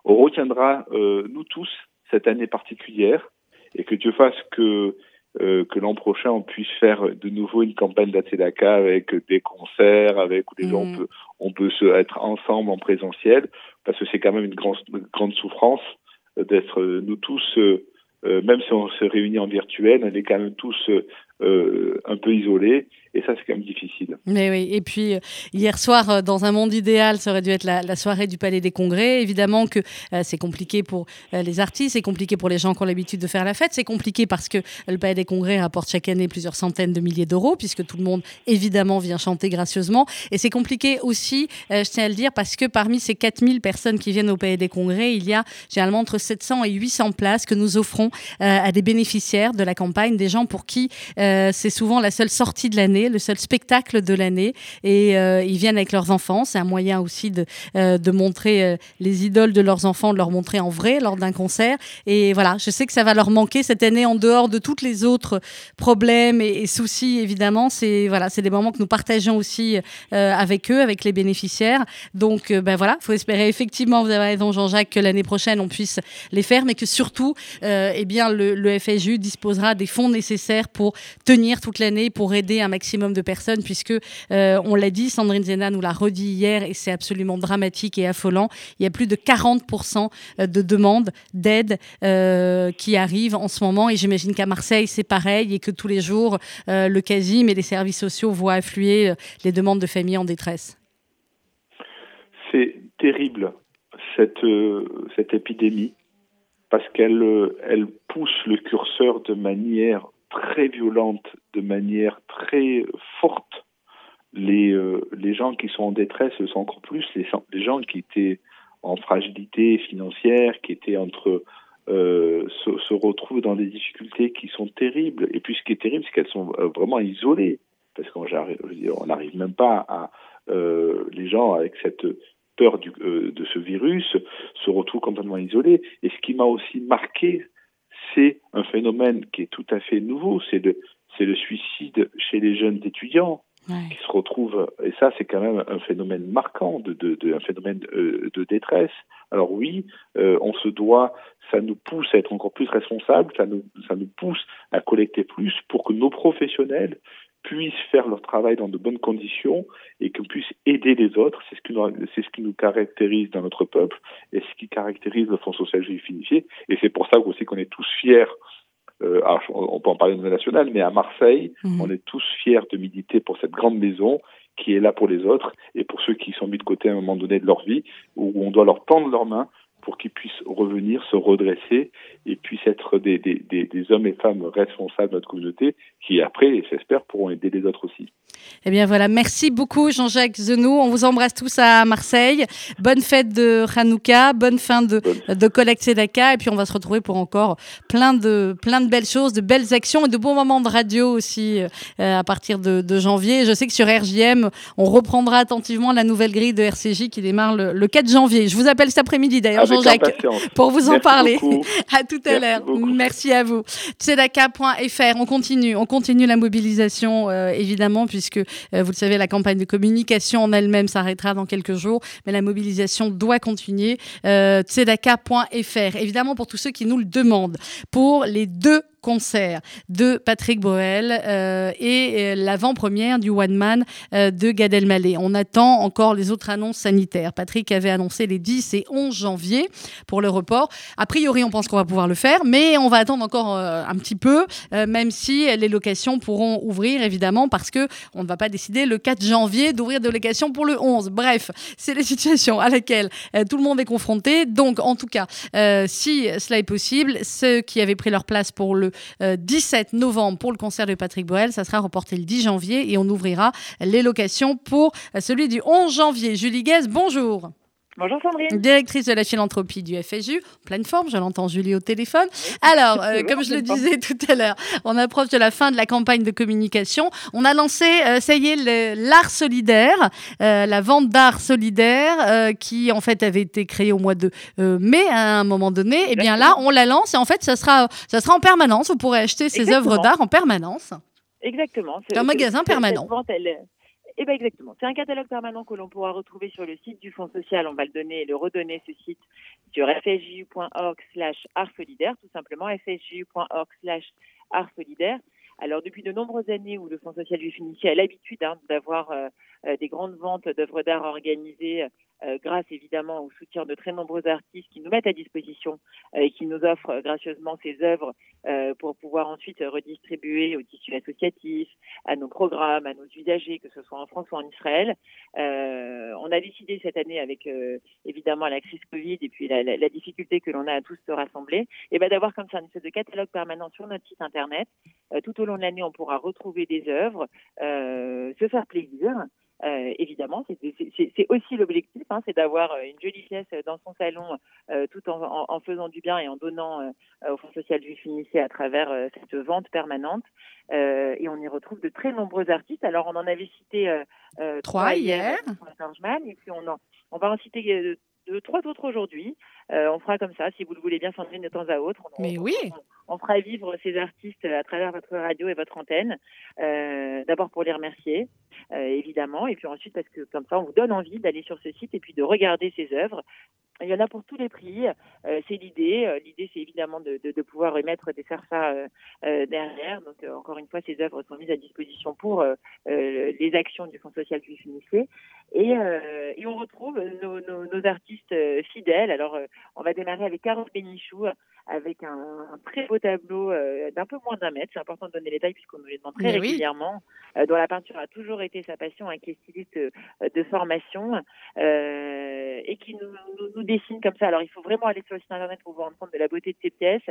S8: on retiendra, nous tous, cette année particulière et que Dieu fasse que euh, que l'an prochain on puisse faire de nouveau une campagne d'Atsedaka avec des concerts, avec où les gens
S2: Mhm.
S8: on peut on peut se être ensemble en présentiel parce que c'est quand même une grande une grande souffrance euh, d'être euh, nous tous euh, même si on se réunit en virtuel, on est quand même tous euh, un peu isolés et ça c'est quand même difficile.
S2: mais oui. Et puis, euh, hier soir, euh, dans un monde idéal, ça aurait dû être la, soirée du Palais des Congrès. Évidemment que c'est compliqué pour les artistes, c'est compliqué pour les gens qui ont l'habitude de faire la fête, c'est compliqué parce que le Palais des Congrès rapporte chaque année plusieurs centaines de milliers d'euros, puisque tout le monde, évidemment, vient chanter gracieusement. Et c'est compliqué aussi, je tiens à le dire, parce que parmi ces 4000 personnes qui viennent au Palais des Congrès, il y a généralement entre 700 et 800 places que nous offrons à des bénéficiaires de la campagne, des gens pour qui c'est souvent la seule sortie de l'année le seul spectacle de l'année. Et euh, ils viennent avec leurs enfants. C'est un moyen aussi de, euh, montrer euh, les idoles de leurs enfants, de leur montrer en vrai lors d'un concert. Et voilà, je sais que ça va leur manquer cette année en dehors de toutes les autres problèmes et, soucis, évidemment. C'est voilà, c'est des moments que nous partageons aussi euh, avec eux, avec les bénéficiaires. Donc, euh, ben voilà, faut espérer effectivement, vous avez raison Jean-Jacques, que l'année prochaine on puisse les faire, mais que surtout, euh, eh bien, le, le FSU disposera des fonds nécessaires pour tenir toute l'année, pour aider un maximum de personnes, puisque euh, on l'a dit, Sandrine Zena nous l'a redit hier, et c'est absolument dramatique et affolant. Il y a plus de 40% de demandes d'aide euh, qui arrivent en ce moment, et j'imagine qu'à Marseille c'est pareil, et que tous les jours euh, le CASIM et les services sociaux voient affluer euh, les demandes de familles en détresse.
S8: C'est terrible cette, euh, cette épidémie parce qu'elle euh, elle pousse le curseur de manière très violente, de manière très forte. Les, euh, les gens qui sont en détresse le sont encore plus, les, gens- qui étaient en fragilité financière, qui étaient entre euh, se, retrouvent dans des difficultés qui sont terribles. Et puis ce qui est terrible, c'est qu'elles sont euh, vraiment isolées. Parce qu'on n'arrive même pas à... les gens avec cette peur de ce virus se retrouvent complètement isolés. Et ce qui m'a aussi marqué, c'est un phénomène qui est tout à fait nouveau, c'est le, c'est le suicide chez les jeunes étudiants qui se retrouvent, et ça c'est quand même un phénomène marquant, de, de, de- un phénomène euh, de détresse. Alors oui, euh, on se doit, ça nous pousse à être encore plus responsables, ça nous, ça nous pousse à collecter plus pour que nos professionnels puissent faire leur travail dans de bonnes conditions et qu'on puisse aider les autres. C'est ce, qui nous, c'est ce qui nous caractérise dans notre peuple et ce qui caractérise le Fonds social juif unifié. Et c'est pour ça aussi qu'on est tous fiers euh, alors, on peut en parler au niveau national, mais à Marseille,
S2: Mhm.
S8: on est tous fiers de militer pour cette grande maison qui est là pour les autres et pour ceux qui sont mis de côté à un moment donné de leur vie, où on doit leur tendre leurs mains pour qu'ils puissent revenir, se redresser et puissent être des, hommes et femmes responsables de notre communauté qui, après, j'espère, pourront aider les autres aussi.
S2: Eh bien voilà, merci beaucoup Jean-Jacques Zenou. On vous embrasse tous à Marseille. Bonne fête de Hanouka, bonne fin de, de collecte Sedaka. Et puis on va se retrouver pour encore plein de, plein de belles choses, de belles actions et de bons moments de radio aussi euh, à partir de, de janvier. Je sais que sur RJM, on reprendra attentivement la nouvelle grille de RCJ qui démarre le, le 4 janvier. Je vous appelle cet après-midi d'ailleurs, Jean-Jacques, pour vous en parler.
S8: beaucoup. (laughs)
S2: À tout à l'heure. Merci à vous. Tzedaka.fr, on continue, on continue la mobilisation euh, évidemment puisque euh, vous le savez la campagne de communication en elle-même s'arrêtera dans quelques jours, mais la mobilisation doit continuer. Euh, Tzedaka.fr, évidemment pour tous ceux qui nous le demandent, pour les deux concert de Patrick Boel euh, et euh, l'avant-première du One Man euh, de Gad Elmaleh. On attend encore les autres annonces sanitaires. Patrick avait annoncé les 10 et 11 janvier pour le report. A priori, on pense qu'on va pouvoir le faire, mais on va attendre encore un petit peu, même si les locations pourront ouvrir, évidemment, parce que on ne va pas décider le 4 janvier d'ouvrir des locations pour le 11. Bref, c'est la situation à laquelle tout le monde est confronté. Donc, en tout cas, si cela est possible, ceux qui avaient pris leur place pour le 17 novembre pour le concert de Patrick Boel, ça sera reporté le 10 janvier et on ouvrira les locations pour euh, celui du 11 janvier. Julie Guez, bonjour.
S9: Bonjour Sandrine.
S2: Directrice de la philanthropie du FSU, pleine forme, je l'entends Julie au téléphone. (laughs) Alors, euh, comme je le disais tout à l'heure, on approche de la fin de la campagne de communication. On a lancé, euh, ça y est, l'art solidaire, euh, la vente d'art solidaire, euh, qui en fait avait été créée au mois de euh, mai à un moment donné. Et bien là, on la lance et en fait, ça sera, ça sera en permanence. Vous pourrez acheter ces œuvres d'art en permanence.
S9: Exactement.
S2: C'est un magasin permanent.
S9: cette vente, elle- eh ben exactement. C'est un catalogue permanent que l'on pourra retrouver sur le site du Fonds social. On va le donner le redonner ce site sur fsju.org slash art solidaire, tout simplement fsju.org slash art solidaire. Alors depuis de nombreuses années où le Fonds social juif initié a l'habitude hein, d'avoir euh, euh, des grandes ventes d'œuvres d'art organisées euh, grâce évidemment au soutien de très nombreux artistes qui nous mettent à disposition euh, et qui nous offrent gracieusement ces œuvres euh, pour pouvoir ensuite redistribuer au tissu associatif, à nos programmes, à nos usagers, que ce soit en France ou en Israël. On a décidé cette année, avec évidemment la crise Covid et puis la, difficulté que l'on a à tous se rassembler, et ben d'avoir comme ça une espèce de catalogue permanent sur notre site internet. Tout au long de l'année, on pourra retrouver des œuvres, se faire plaisir. Euh, évidemment. C'est- aussi l'objectif, hein, c'est d'avoir euh, une jolie pièce dans son salon, euh, tout en, en- en faisant du bien et en donnant euh, au Fonds social du Finissé à travers euh, cette vente permanente. Euh, et on y retrouve de très nombreux artistes. Alors, on en avait cité euh, euh,
S2: Trois hier.
S9: Et puis on, en, on va en citer euh, deux, trois autres aujourd'hui. Euh, on fera comme ça, si vous le voulez bien, Sandrine, de temps à autre. On,
S2: Mais
S9: on-
S2: oui.
S9: on, on fera vivre ces artistes à travers votre radio et votre antenne. Euh, D'abord pour les remercier, euh, évidemment, et puis ensuite parce que comme ça, on vous donne envie d'aller sur ce site et puis de regarder ces œuvres. Il y en a pour tous les prix. Euh, c'est l'idée. Euh, L'idée, c'est évidemment de, de, de pouvoir émettre des euh, euh, derrière. Donc, encore une fois, ces œuvres sont mises à disposition pour les actions du Fonds social du Finissé. Et, et on retrouve nos, nos, nos artistes fidèles. Alors, on va démarrer avec Carole Bénichou, avec un, un très beau tableau euh, d'un peu moins d'un mètre. C'est important de donner les tailles puisqu'on nous les demande très
S2: Mais oui.
S9: régulièrement. euh, dont la peinture a toujours été sa passion, hein, qui est styliste euh, de formation euh, et qui nous, nous, nous dessine comme ça. Alors, il faut vraiment aller sur le site internet pour vous rendre compte de la beauté de ces pièces.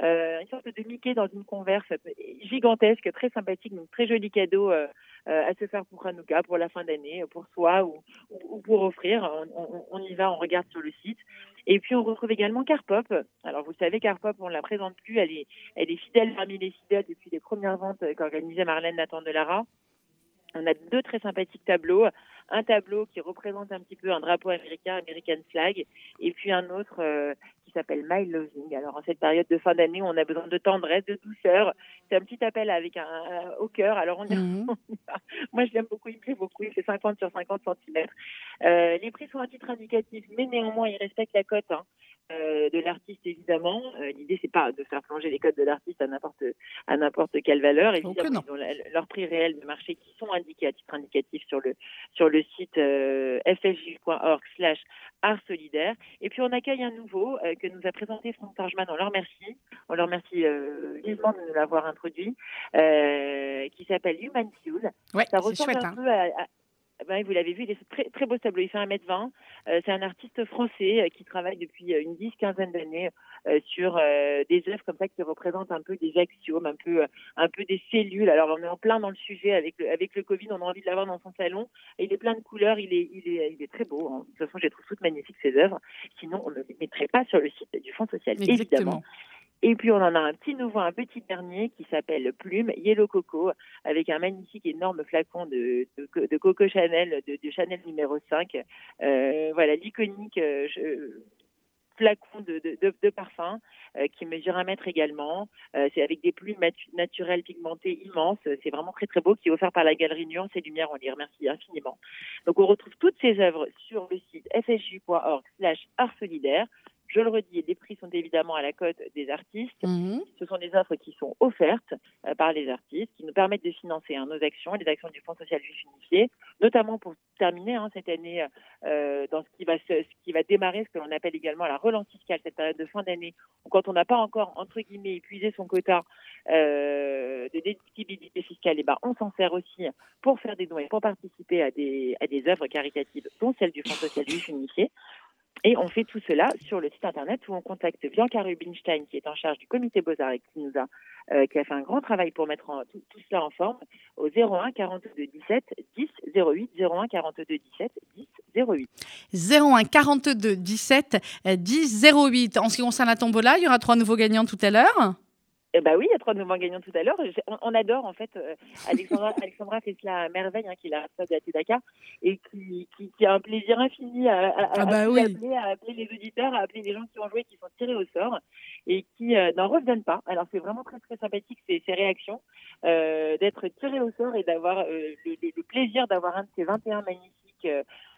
S9: Euh, une sorte de Mickey dans une converse gigantesque, très sympathique, donc très joli cadeau euh, à se faire pour Hanouka, pour la fin d'année, pour soi ou, ou, ou pour offrir. On, y va, on regarde sur le site. Et puis on retrouve également Carpop. Alors vous savez, Carpop, on ne la présente plus. Elle est, elle fidèle parmi les fidèles depuis les premières ventes euh, qu'organisait Marlène Nathan Delara. On a deux très sympathiques tableaux. Un tableau qui représente un petit peu un drapeau américain, American Flag, et puis un autre euh, qui s'appelle My Loving. Alors en cette période de fin d'année, on a besoin de tendresse, de douceur. C'est un petit appel avec un, un- au cœur. Alors on y,
S2: Mhm.
S9: va. (laughs) Moi je l'aime beaucoup, il me plaît beaucoup. Il fait 50 sur 50 cm. Euh, les prix sont à titre indicatif, mais néanmoins ils respectent la cote. hein, euh, de l'artiste évidemment. Euh, L'idée c'est pas de faire plonger les codes de l'artiste à n'importe à n'importe quelle valeur.
S2: Oh
S9: Évidemment, ils ont la- leurs prix réels de marché qui sont indiqués à titre indicatif sur le sur le site euh, fsj.org/slash art solidaire. Et puis on accueille un nouveau euh, que nous a présenté Franck Targeman. On le remercie. On le remercie euh, vivement de nous l'avoir introduit, qui s'appelle Human Fuel.
S2: Ouais,
S9: Ça ressemble
S2: chouette.
S9: un
S2: hein.
S9: peu à, à- ben, vous l'avez vu, il est très, très beau ce tableau. Il fait 1m20. Euh, c'est un artiste français euh, qui travaille depuis euh, une dix, quinzaine d'années euh, sur des œuvres comme ça qui représentent un peu des axiomes, un peu, un peu des cellules. Alors on est en plein dans le sujet avec le, avec le Covid. On a envie de l'avoir dans son salon. Et il est plein de couleurs. Il est, il est, il est très beau. hein. De toute façon, je les trouve toutes magnifiques ces œuvres. Sinon, on ne les mettrait pas sur le site du Fonds social, évidemment. Et puis on en a un petit nouveau, un petit dernier qui s'appelle Plume Yellow Coco, avec un magnifique énorme flacon de, Coco Chanel, de, Chanel numéro 5. Euh, voilà, l'iconique euh, flacon de, parfum euh, qui mesure un mètre également. C'est avec des plumes naturelles pigmentées immenses. C'est vraiment très très beau, qui est offert par la galerie Nuance et Lumière. On les remercie infiniment. Donc on retrouve toutes ces œuvres sur le site fsj.org slash art solidaire. Je le redis, les prix sont évidemment à la cote des artistes.
S2: Mhm.
S9: Ce sont des offres qui sont offertes euh, par les artistes, qui nous permettent de financer hein, nos actions, les actions du Fonds social juif unifié, notamment pour terminer hein, cette année euh, dans ce qui, va se- ce qui va démarrer, ce que l'on appelle également la relance fiscale, cette période de fin d'année, où quand on n'a pas encore, entre guillemets, épuisé son quota euh, de déductibilité fiscale, et ben, on s'en sert aussi pour faire des dons et pour participer à des, à des œuvres caritatives, dont celle du Fonds social juif unifié. Et on fait tout cela sur le site internet où on contacte Bianca Rubinstein, qui est en charge du comité Beaux-Arts et qui nous a, euh, qui a fait un grand travail pour mettre tout, cela en forme, au 01 42 17 10 08, 01 42 17 10 08.
S2: 01 42 17 euh, 10 08. En ce qui concerne la tombola, il y aura trois nouveaux gagnants tout à l'heure.
S9: Eh ben oui, il y a trois nouveaux gagnants tout à l'heure. On, adore en fait. euh, Alexandra, (laughs) Alexandra fait cela à merveille, hein, qui est la responsable de la et qui, qui, qui a un plaisir infini à, à- à-
S2: Ah bah
S9: à nous
S2: oui.
S9: appeler, à appeler les auditeurs, à appeler les gens qui ont joué, qui sont tirés au sort et qui euh, n'en reviennent pas. Alors c'est vraiment très très sympathique ces, ces réactions, euh, d'être tirés au sort et d'avoir euh, le, le- le plaisir d'avoir un de ces 21 magnifiques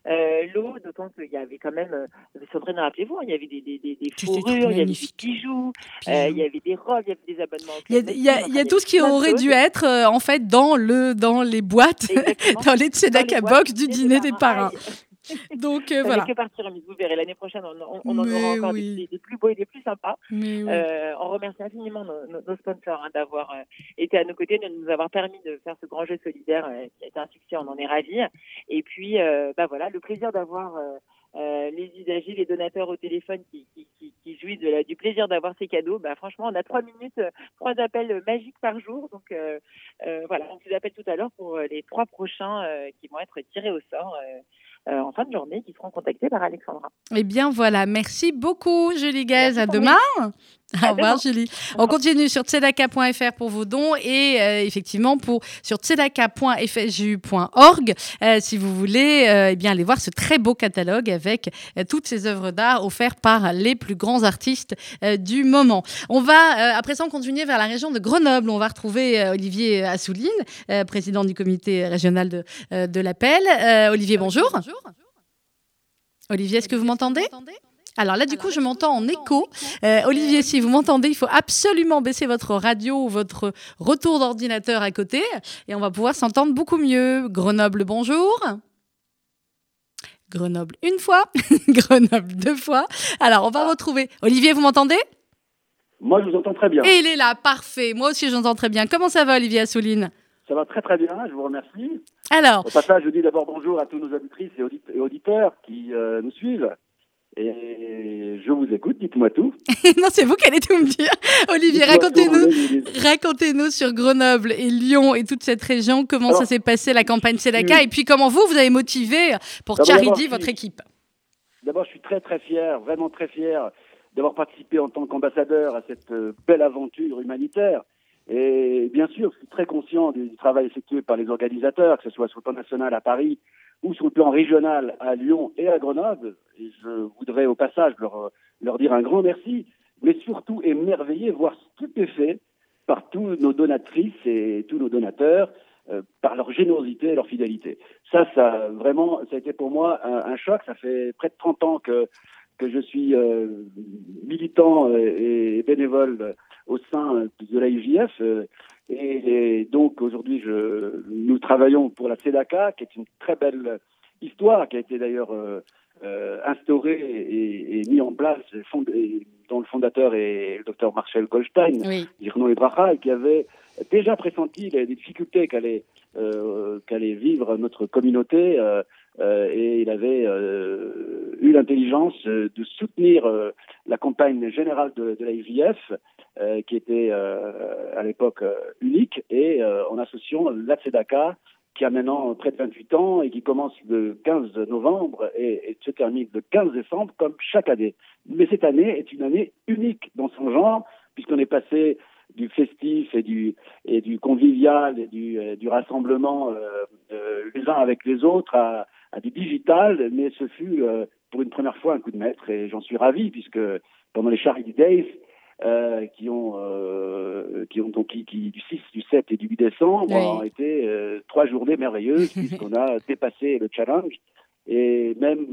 S9: euh, lots, d'autant qu'il y avait quand même, euh, Sandrine, rappelez-vous, hein, il y avait des, des, des, des fourrures, il y avait des bijoux, euh, il y avait des robes, il y avait des abonnements.
S2: Il y a, il y a-
S9: Med,
S2: il y a
S9: enfin,
S2: tout ce qui aurait dû être euh, en fait dans le dans les boîtes, (laughs) dans les
S9: les
S2: box du dîner des parrains. (laughs) Donc euh, voilà.
S9: que partie remise. Vous verrez, l'année prochaine, on, on- on en aura encore des-
S2: oui.
S9: des, des plus beaux et des plus sympas.
S2: Mais oui.
S9: Euh, on remercie infiniment nos, nos- nos sponsors hein, d'avoir euh, été à nos côtés, de nous avoir permis de faire ce grand jeu solidaire euh, qui a été un succès, on en est ravis. Et puis, euh, bah voilà, le plaisir d'avoir euh, euh, les usagers, les donateurs au téléphone qui, qui, qui, qui jouissent de la- du plaisir d'avoir ces cadeaux. Bah, franchement, on a trois minutes, trois appels magiques par jour. Donc euh, euh, voilà, on vous appelle tout à l'heure pour les trois prochains euh, qui vont être tirés au sort euh, en fin de journée, qui seront contactés par Alexandra.
S2: Eh bien voilà, merci beaucoup Julie Gaz. À demain. (laughs)
S9: À
S2: Au revoir
S9: demain.
S2: Julie. On continue sur tzedaka.fr pour vos dons et euh, effectivement pour sur tzedaka.fsju.org euh, si vous voulez euh, eh bien aller voir ce très beau catalogue avec euh, toutes ces œuvres d'art offertes par les plus grands artistes euh, du moment. On va euh, à présent continuer vers la région de Grenoble. On va retrouver euh, Olivier Assouline, euh, président du comité régional de, euh, de l'appel. Euh, Olivier, bonjour. Olivier, est-ce que vous m'entendez alors là, du coup, je m'entends en écho. Euh, Olivier, si vous m'entendez, il faut absolument baisser votre radio ou votre retour d'ordinateur à côté et on va pouvoir s'entendre beaucoup mieux. Grenoble, bonjour. Grenoble une fois, (laughs) Grenoble deux fois. Alors, on va retrouver. Olivier, vous m'entendez?
S10: Moi, je vous entends très bien.
S2: Et il est là, parfait. Moi aussi, j'entends très bien. Comment ça va, Olivier Assouline?
S10: Ça va très très bien, je vous remercie.
S2: Alors,
S10: Au passage, je dis d'abord bonjour à tous nos auditrices et audit- et auditeurs qui euh, nous suivent. Et je vous écoute, dites-moi tout. (laughs)
S2: non, c'est vous qui allez tout me dire. Olivier, racontez-nous. Racontez-nous sur Grenoble et Lyon et toute cette région, comment
S10: Alors,
S2: ça s'est passé la campagne Sedaka
S10: oui.
S2: et puis comment vous, vous avez motivé pour Charity votre équipe.
S10: D'abord, je suis très très fier, vraiment très fier d'avoir participé en tant qu'ambassadeur à cette euh, belle aventure humanitaire. Et bien sûr, je suis très conscient du travail effectué par les organisateurs, que ce soit sur le plan national à Paris ou sur le plan régional à Lyon et à Grenoble. Et je voudrais au passage leur, leur dire un grand merci, mais surtout émerveillé, voire stupéfait par tous nos donatrices et tous nos donateurs, euh, par leur générosité et leur fidélité. Ça, ça vraiment, ça a été pour moi un, un choc. Ça fait près de 30 ans que que je suis euh, militant euh, et bénévole au sein de l'AIJF. euh, et, et donc aujourd'hui, nous travaillons pour la CEDACA, qui est une très belle histoire, qui a été d'ailleurs euh, euh, instaurée et, et mis en place fond- et dont le fondateur est le docteur Marcel Goldstein,
S2: Oui.
S10: Et qui avait déjà pressenti les, les difficultés qu'allait euh, qu'allait vivre notre communauté. euh, et il avait eu l'intelligence de soutenir la campagne générale de, de la IVF, euh, qui était euh, à l'époque euh, unique, et euh, en associant la qui a maintenant près de 28 ans et qui commence le 15 novembre et, se termine le 15 décembre, comme chaque année. Mais cette année est une année unique dans son genre, puisqu'on est passé du festif et du, et du convivial et du, du rassemblement euh, euh, les uns avec les autres à, à du digital, mais ce fut euh, pour une première fois un coup de maître et j'en suis ravi puisque pendant les Charity Days euh, qui ont euh, qui ont donc qui, qui- du 6, du 7 et du 8 décembre
S2: Oui.
S10: ont été euh, trois journées merveilleuses (laughs) puisqu'on a dépassé le challenge et même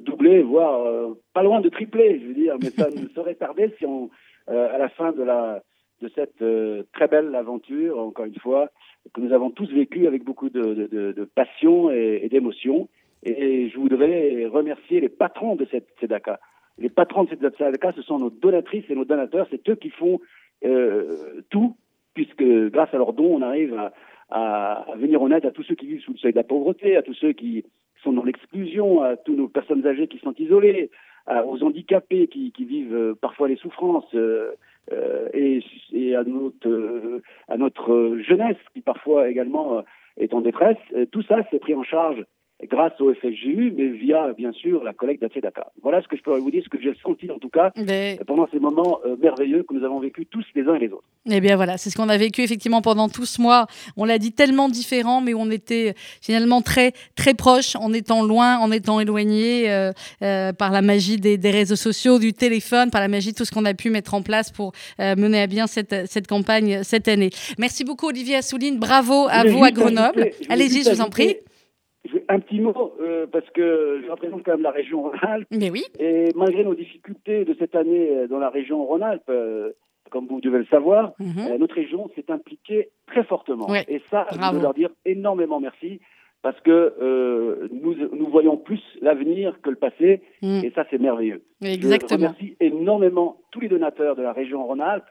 S10: doublé, voire pas loin de tripler, je veux dire, mais ça (laughs) ne saurait tarder si on à la fin de la de cette très belle aventure, encore une fois, que nous avons tous vécu avec beaucoup de, de, de- de passion et, et d'émotion. Et je voudrais remercier les patrons de cette SEDACA. Les patrons de cette SEDACA, ce sont nos donatrices et nos donateurs. C'est eux qui font euh, tout, puisque grâce à leurs dons, on arrive à, à, venir en aide à tous ceux qui vivent sous le seuil de la pauvreté, à tous ceux qui sont dans l'exclusion, à toutes nos personnes âgées qui sont isolées, à- aux handicapés qui, qui vivent euh, parfois les souffrances. euh, euh, et, et à notre euh, à notre jeunesse qui parfois également est en détresse. Tout ça c'est pris en charge grâce au FSJU, mais via bien sûr la collecte d'Atzedaka. Voilà ce que je peux vous dire, ce que j'ai senti en tout cas
S2: Mais-
S10: pendant ces moments euh, merveilleux que nous avons vécu tous les uns et les autres.
S2: Eh bien voilà, c'est ce qu'on a vécu effectivement pendant tout ce mois. On l'a dit tellement différent, mais on était finalement très très proches, en étant loin, en étant éloignés euh, euh, par la magie des, des réseaux sociaux, du téléphone, par la magie de tout ce qu'on a pu mettre en place pour euh, mener à bien cette, cette campagne cette année. Merci beaucoup Olivier Assouline, bravo à
S10: Je
S2: vous à Grenoble. Allez-y, je vous en prie.
S10: Je Un petit mot, euh, parce que je représente quand même la région Rhône-Alpes.
S2: Mais oui.
S10: Et malgré nos difficultés de cette année euh, dans la région Rhône-Alpes, euh, comme vous devez le savoir,
S2: Mhm.
S10: euh, notre région s'est impliquée très fortement.
S2: Ouais.
S10: Et ça, je veux leur dire énormément merci, parce que nous, nous voyons plus l'avenir que le passé,
S2: Mm.
S10: et ça, c'est merveilleux. Je
S2: Exactement.
S10: remercie énormément tous les donateurs de la région Rhône-Alpes,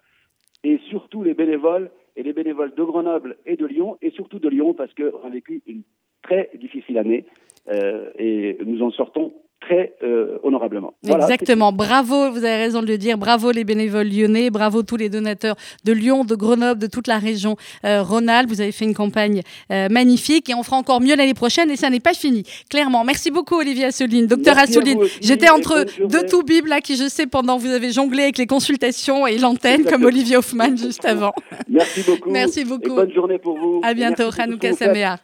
S10: et surtout les bénévoles, et les bénévoles de Grenoble et de Lyon, et surtout de Lyon, parce qu'on a vécu une très difficile année, euh, et nous en sortons très euh, honorablement. Voilà,
S2: Exactement. Bravo, vous avez raison de le dire. Bravo les bénévoles lyonnais. Bravo tous les donateurs de Lyon, de Grenoble, de toute la région euh, Rhône-Alpes. Vous avez fait une campagne euh, magnifique et on fera encore mieux l'année prochaine et ça n'est pas fini. Clairement. Merci beaucoup Olivier Assouline. Docteur Assouline, j'étais entre deux tout bibles là qui je sais pendant vous avez jonglé avec les consultations et l'antenne comme. Olivier Hoffman juste (laughs) avant.
S10: Merci beaucoup.
S2: Merci
S10: Et
S2: beaucoup.
S10: bonne journée pour vous.
S2: À bientôt. Hanouka. Samea.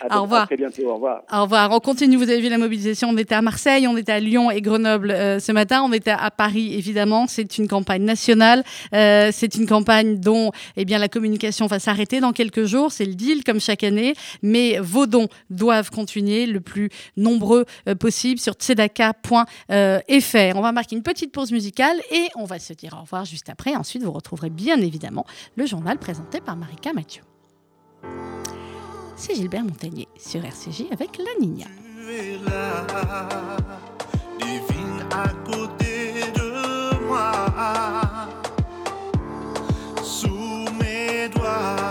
S10: À
S2: Au revoir.
S10: À très bientôt. Au revoir.
S2: Au revoir. On continue. Vous avez vu la mobilisation. On était à Marseille, on était à Lyon et Grenoble euh, ce matin. On était à Paris, évidemment. C'est une campagne nationale. Euh, c'est une campagne dont eh bien, la communication va s'arrêter dans quelques jours. C'est le deal, comme chaque année. Mais vos dons doivent continuer le plus nombreux euh, possible sur tzedaka.fr. On va marquer une petite pause musicale et on va se dire au revoir juste après. Ensuite, vous retrouverez bien évidemment le journal présenté par Marika Mathieu. C'est Gilbert Montagnier sur RCJ avec La Nina.
S11: Tu es là, divine à côté de moi, sous mes doigts,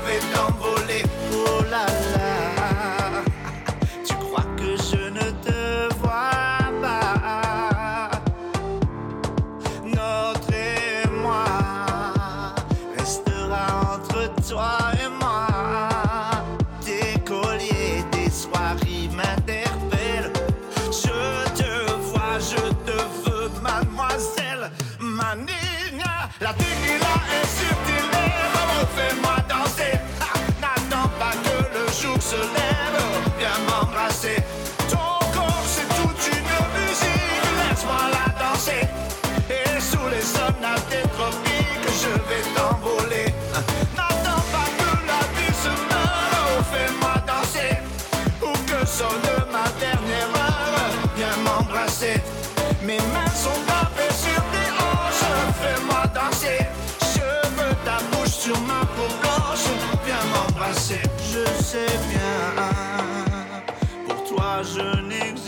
S11: tropiques, je lève, viens m'embrasser. Ton corps, c'est toute une musique, laisse-moi la danser. Et sous les sonates des tropiques, je vais t'envoler. N'attends pas que la vie se meure, fais-moi danser. Ou que sonne ma dernière heure, viens m'embrasser. Mes mains sont gravées sur tes hanches, fais-moi danser. Je veux ta bouche sur ma peau blanche, viens m'embrasser. Sais bien, pour toi je n'existe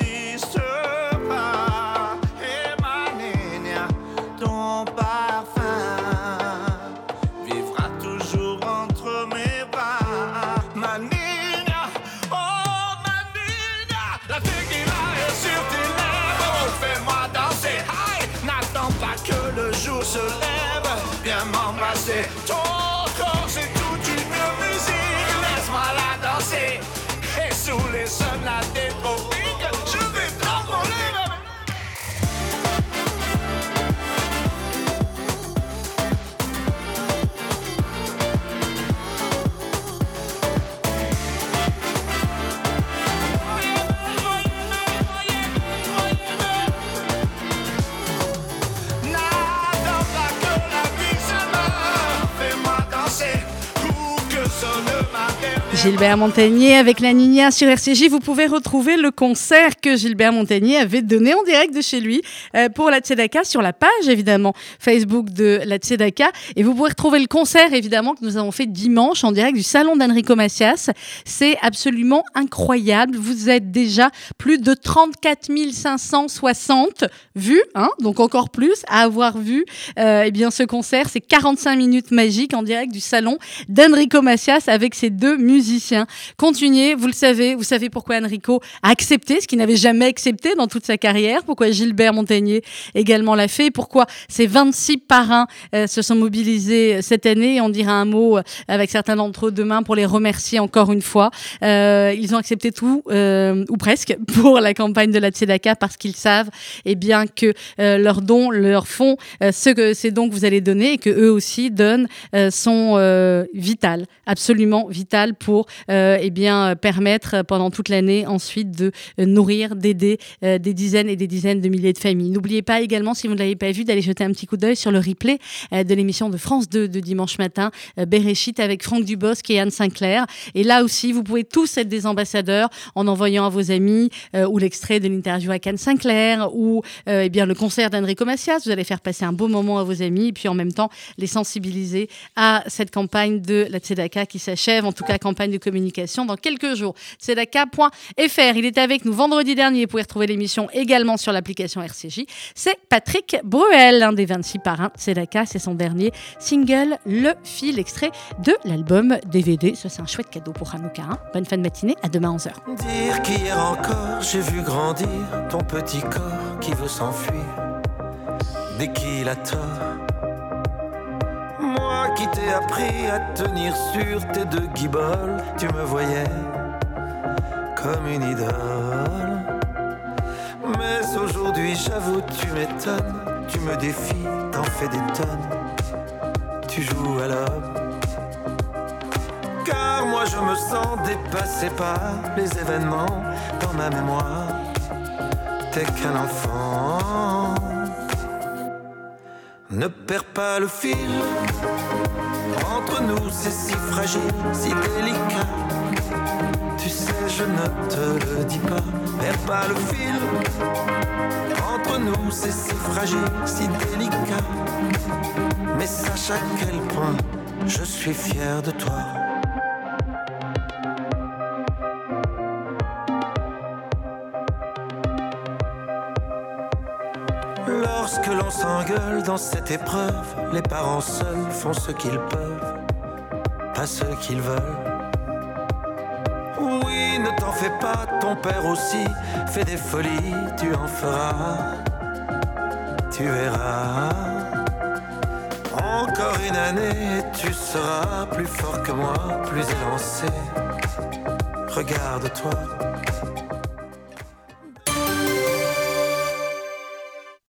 S2: Gilbert Montagnier avec la Nina sur RCJ. Vous pouvez retrouver le concert que Gilbert Montagnier avait donné en direct de chez lui euh, pour la Tzedaka sur la page évidemment Facebook de la Tzedaka. Et vous pouvez retrouver le concert évidemment que nous avons fait dimanche en direct du salon d'Enrico Macias. C'est absolument incroyable. Vous êtes déjà plus de 34 560 vues, hein, donc encore plus à avoir vu euh, eh bien ce concert. C'est 45 minutes magiques en direct du salon d'Enrico Macias avec ses deux Continuez, vous le savez, vous savez pourquoi Enrico a accepté ce qu'il n'avait jamais accepté dans toute sa carrière, pourquoi Gilbert Montagnier également l'a fait, pourquoi ces 26 parrains euh, se sont mobilisés cette année. On dira un mot euh, avec certains d'entre eux demain pour les remercier encore une fois. Euh, ils ont accepté tout, euh, ou presque, (laughs) pour la campagne de la Tzedaka parce qu'ils savent eh bien, que euh, leurs dons, leurs fonds, euh, ce que ces dons que vous allez donner et que eux aussi donnent, euh, sont euh, vitales, absolument vitales pour euh, eh bien, permettre pendant toute l'année ensuite de euh, nourrir, d'aider euh, des dizaines et des dizaines de milliers de familles. N'oubliez pas également, si vous ne l'avez pas vu, d'aller jeter un petit coup d'œil sur le replay de l'émission de France 2 de dimanche matin, Bereshit avec Franck Dubosc et Anne Sinclair. Et là aussi, vous pouvez tous être des ambassadeurs en envoyant à vos amis ou l'extrait de l'interview avec Anne Sinclair ou eh bien, le concert d'Enrico Macias. Vous allez faire passer un beau moment à vos amis et puis en même temps les sensibiliser à cette campagne de la Tzedaka qui s'achève, en tout cas campagne de communication dans quelques jours. Tzedaka.fr. Il était avec nous vendredi dernier. Vous pouvez retrouver l'émission également sur l'application RCJ. C'est Patrick Bruel, l'un des 26 parrains de Tzedaka. C'est son dernier single, Le Fil, extrait de l'album DVD. Ça, c'est un chouette cadeau pour Hanouka. hein. Bonne fin de matinée. À demain 11h.
S4: Dire qu'hier encore j'ai vu grandir ton petit corps qui veut s'enfuir dès qu'il a tort. Qui t'ai appris à tenir sur tes deux guiboles, tu me voyais comme une idole. Mais aujourd'hui, j'avoue, tu m'étonnes, tu me défies, t'en fais des tonnes, tu joues à l'homme. Car moi je me sens dépassé par les événements dans ma mémoire. T'es qu'un enfant. Ne perds pas le fil. Entre nous c'est si fragile, si délicat. Tu sais, je ne te le dis pas. Perds pas le fil. Entre nous c'est si fragile, si délicat. Mais sache à quel point je suis fier de toi. L'on s'engueule dans cette épreuve, les parents seuls font ce qu'ils peuvent, pas ce qu'ils veulent. Oui, ne t'en fais pas, ton père aussi fait des folies, tu en feras, tu verras. Encore une année, tu seras plus fort que moi, plus élancé. Regarde-toi,